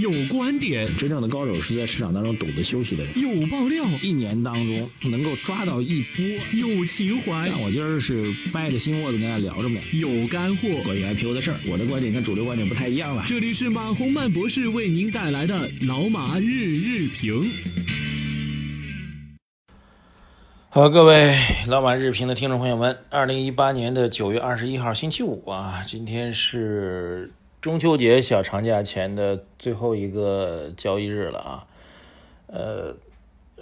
有观点，真正的高手是在市场当中懂得休息的人。有爆料，一年当中能够抓到一波。有情怀，但我今儿是掰着心窝子跟大家聊着呢。有干货，关于 IPO 的事儿，我的观点跟主流观点不太一样了。这里是马洪曼博士为您带来的老马日日评。好，各位老马日评的听众朋友们，二零一八年的九月二十一号星期五啊，今天是中秋节小长假前的最后一个交易日了啊。呃，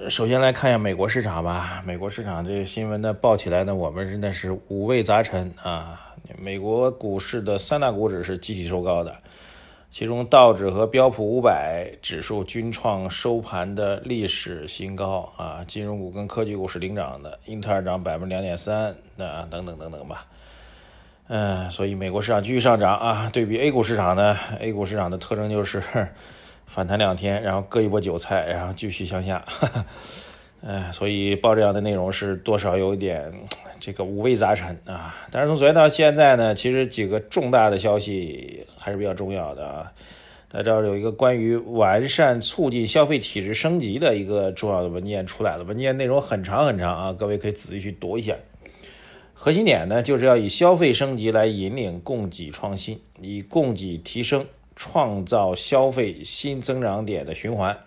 首先来看一下美国市场吧。美国市场这个新闻呢报起来呢，我们真的是五味杂陈啊。美国股市的三大股指是集体收高的。其中道指和标普五百指数均创收盘的历史新高啊，金融股跟科技股是领涨的，英特尔涨百分之两点三，那等等等等吧，嗯，所以美国市场继续上涨啊。对比 A 股市场呢，A 股市场的特征就是 反弹两天，然后割一波韭菜，然后继续向下。哎，所以报这样的内容是多少有一点 这个五味杂陈啊。但是从昨天到现在呢，其实几个重大的消息还是比较重要的啊。大家知道有一个关于完善促进消费体制升级的一个重要的文件出来了，文件内容很长很长啊，各位可以仔细去读一下。核心点呢，就是要以消费升级来引领供给创新，以供给提升创造消费新增长点的循环。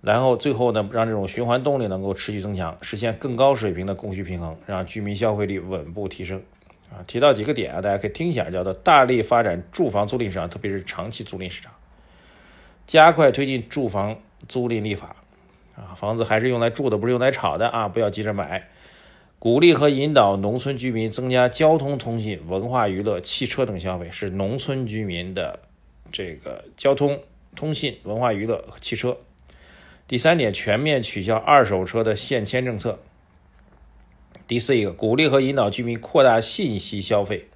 然后最后呢，让这种循环动力能够持续增强，实现更高水平的供需平衡，让居民消费力稳步提升。啊，提到几个点啊，大家可以听一下，叫做大力发展住房租赁市场，特别是长期租赁市场，加快推进住房租赁立法。啊，房子还是用来住的，不是用来炒的啊，不要急着买。鼓励和引导农村居民增加交通、通信、文化娱乐、汽车等消费，是农村居民的这个交通、通信、文化娱乐和汽车。第三点，全面取消二手车的限迁政策。第四一个，鼓励和引导居民扩大信息消费。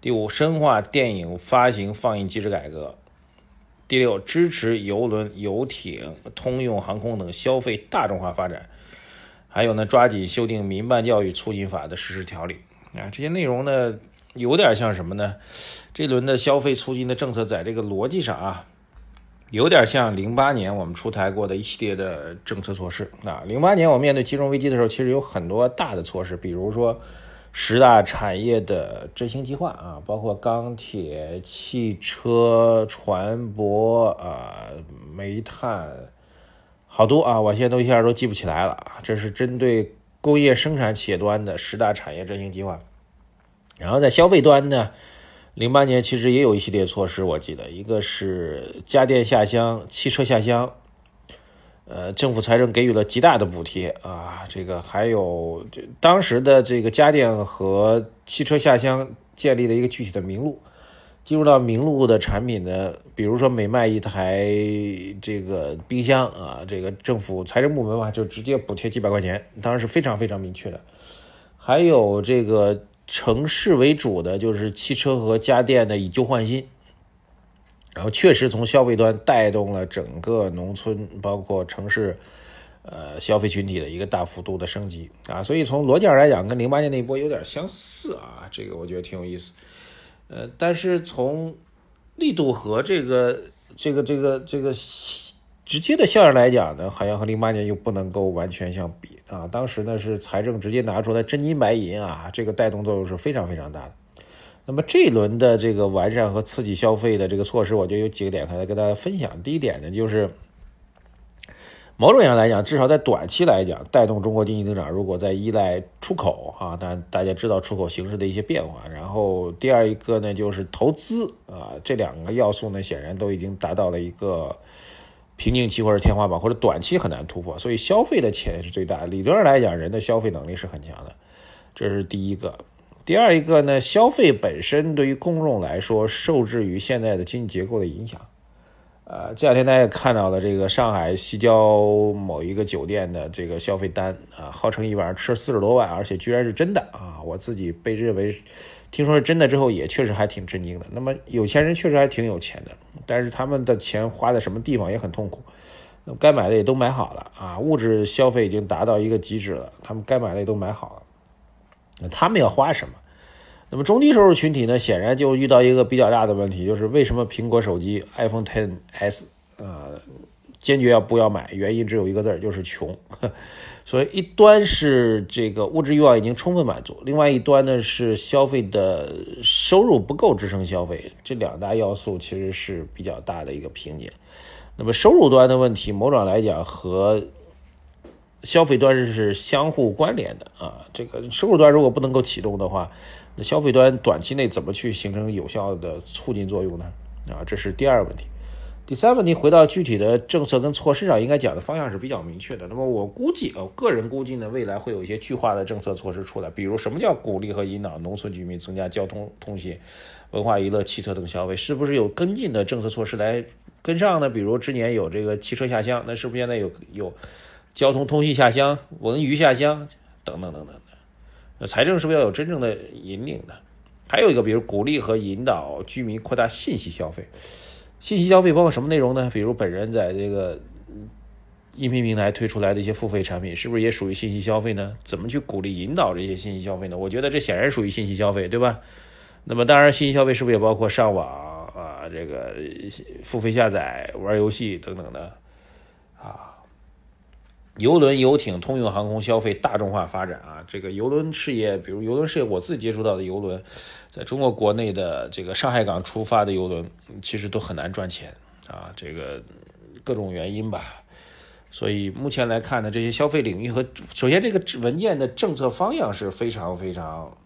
第五，深化电影发行放映机制改革。第六，支持邮轮、游艇、通用航空等消费大众化发展。还有呢，抓紧修订民办教育促进法的实施条例。啊，这些内容呢，有点像什么呢？这轮的消费促进的政策，在这个逻辑上啊。有点像零八年我们出台过的一系列的政策措施啊。零八年我们面对金融危机的时候，其实有很多大的措施，比如说十大产业的振兴计划啊，包括钢铁、汽车、船舶啊、煤炭，好多啊，我现在都一下都记不起来了。这是针对工业生产企业端的十大产业振兴计划，然后在消费端呢。零八年其实也有一系列措施，我记得一个是家电下乡、汽车下乡，呃，政府财政给予了极大的补贴啊。这个还有这当时的这个家电和汽车下乡建立了一个具体的名录，进入到名录的产品呢，比如说每卖一台这个冰箱啊，这个政府财政部门嘛就直接补贴几百块钱，当然是非常非常明确的。还有这个。城市为主的就是汽车和家电的以旧换新，然后确实从消费端带动了整个农村包括城市，呃消费群体的一个大幅度的升级啊，所以从逻辑上来讲，跟零八年那一波有点相似啊，这个我觉得挺有意思，呃，但是从力度和这个这个这个这个。直接的效应来讲呢，好像和零八年又不能够完全相比啊。当时呢是财政直接拿出来真金白银啊，这个带动作用是非常非常大的。那么这一轮的这个完善和刺激消费的这个措施，我觉得有几个点可以跟大家分享。第一点呢，就是某种意义上来讲，至少在短期来讲，带动中国经济增长。如果在依赖出口啊，但大家知道出口形势的一些变化。然后第二一个呢，就是投资啊，这两个要素呢，显然都已经达到了一个。瓶颈期或者天花板，或者短期很难突破，所以消费的潜力是最大。理论上来讲，人的消费能力是很强的，这是第一个。第二一个呢，消费本身对于公众来说，受制于现在的经济结构的影响。呃，这两天大家也看到了这个上海西郊某一个酒店的这个消费单啊，号称一晚上吃四十多万，而且居然是真的啊！我自己被认为。听说是真的之后，也确实还挺震惊的。那么有钱人确实还挺有钱的，但是他们的钱花在什么地方也很痛苦。该买的也都买好了啊，物质消费已经达到一个极致了，他们该买的也都买好了。那他们要花什么？那么中低收入群体呢，显然就遇到一个比较大的问题，就是为什么苹果手机 iPhone 10s 呃坚决要不要买？原因只有一个字，就是穷。所以一端是这个物质欲望已经充分满足，另外一端呢是消费的收入不够支撑消费，这两大要素其实是比较大的一个瓶颈。那么收入端的问题，某种来讲和消费端是相互关联的啊。这个收入端如果不能够启动的话，那消费端短期内怎么去形成有效的促进作用呢？啊，这是第二个问题。第三问题，回到具体的政策跟措施上，应该讲的方向是比较明确的。那么我估计啊，个人估计呢，未来会有一些具化的政策措施出来，比如什么叫鼓励和引导农村居民增加交通、通信、文化娱乐、汽车等消费，是不是有跟进的政策措施来跟上呢？比如之年有这个汽车下乡，那是不是现在有有交通通信下乡、文娱下乡等等等等的？财政是不是要有真正的引领的？还有一个，比如鼓励和引导居民扩大信息消费。信息消费包括什么内容呢？比如本人在这个音频平台推出来的一些付费产品，是不是也属于信息消费呢？怎么去鼓励引导这些信息消费呢？我觉得这显然属于信息消费，对吧？那么当然，信息消费是不是也包括上网啊？这个付费下载、玩游戏等等的啊？游轮、游艇、通用航空消费大众化发展啊，这个游轮事业，比如游轮事业，我自己接触到的游轮。在中国国内的这个上海港出发的游轮，其实都很难赚钱啊，这个各种原因吧。所以目前来看呢，这些消费领域和首先这个文件的政策方向是非常非常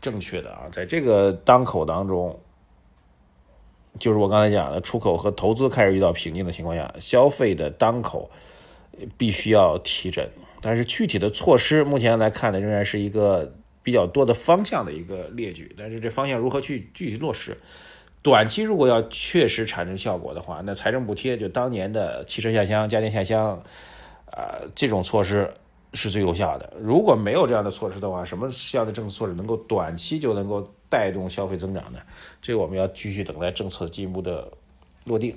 正确的啊。在这个当口当中，就是我刚才讲的出口和投资开始遇到瓶颈的情况下，消费的当口必须要提振。但是具体的措施目前来看呢，仍然是一个。比较多的方向的一个列举，但是这方向如何去具体落实？短期如果要确实产生效果的话，那财政补贴就当年的汽车下乡、家电下乡，啊，这种措施是最有效的。如果没有这样的措施的话，什么样的政策措施能够短期就能够带动消费增长呢？这个我们要继续等待政策进一步的落定。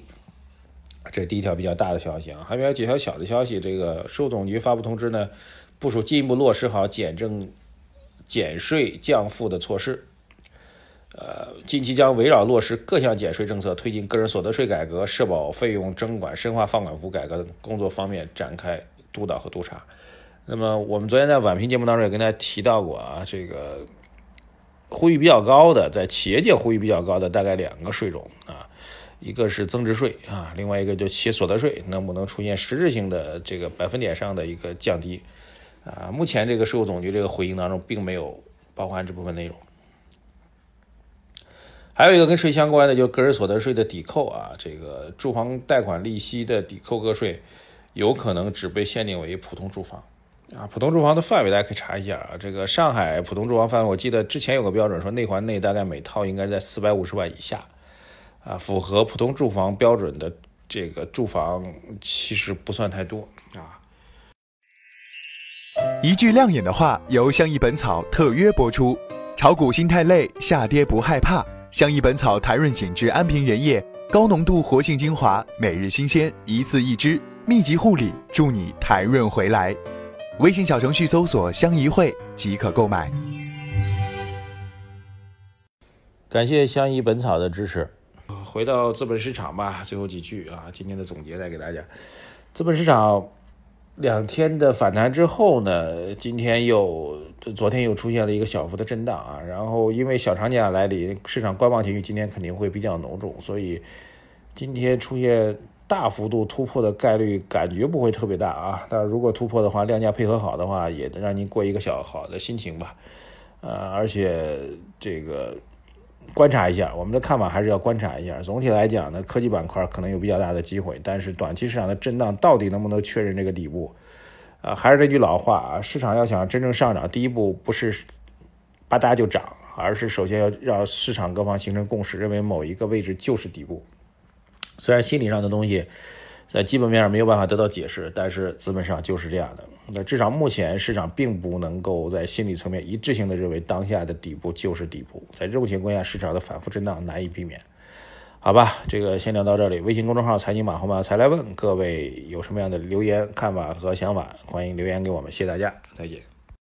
这是第一条比较大的消息啊，还有几条小的消息。这个税务总局发布通知呢，部署进一步落实好减政。减税降负的措施，呃，近期将围绕落实各项减税政策，推进个人所得税改革、社保费用征管、深化放管服改革等工作方面展开督导和督查。那么，我们昨天在晚评节目当中也跟大家提到过啊，这个呼吁比较高的，在企业界呼吁比较高的大概两个税种啊，一个是增值税啊，另外一个就企业所得税能不能出现实质性的这个百分点上的一个降低。啊，目前这个税务总局这个回应当中并没有包含这部分内容。还有一个跟税相关的，就是个人所得税的抵扣啊，这个住房贷款利息的抵扣个税，有可能只被限定为普通住房啊。普通住房的范围大家可以查一下啊。这个上海普通住房范围，我记得之前有个标准说内环内大概每套应该在四百五十万以下啊，符合普通住房标准的这个住房其实不算太多啊。一句亮眼的话，由相宜本草特约播出。炒股心太累，下跌不害怕。相宜本草弹润紧致安瓶原液，高浓度活性精华，每日新鲜，一次一支，密集护理，助你弹润回来。微信小程序搜索“相宜会”即可购买。感谢相宜本草的支持。回到资本市场吧，最后几句啊，今天的总结再给大家。资本市场。两天的反弹之后呢，今天又昨天又出现了一个小幅的震荡啊，然后因为小长假来临，市场观望情绪今天肯定会比较浓重，所以今天出现大幅度突破的概率感觉不会特别大啊。但是如果突破的话，量价配合好的话，也能让您过一个小好的心情吧。呃，而且这个。观察一下，我们的看法还是要观察一下。总体来讲呢，科技板块可能有比较大的机会，但是短期市场的震荡到底能不能确认这个底部？啊，还是那句老话啊，市场要想真正上涨，第一步不是吧嗒就涨，而是首先要让市场各方形成共识，认为某一个位置就是底部。虽然心理上的东西。在基本面上没有办法得到解释，但是资本上就是这样的。那至少目前市场并不能够在心理层面一致性的认为当下的底部就是底部。在这种情况下，市场的反复震荡难以避免。好吧，这个先聊到这里。微信公众号“财经马后马才来问”，各位有什么样的留言、看法和想法，欢迎留言给我们。谢谢大家，再见。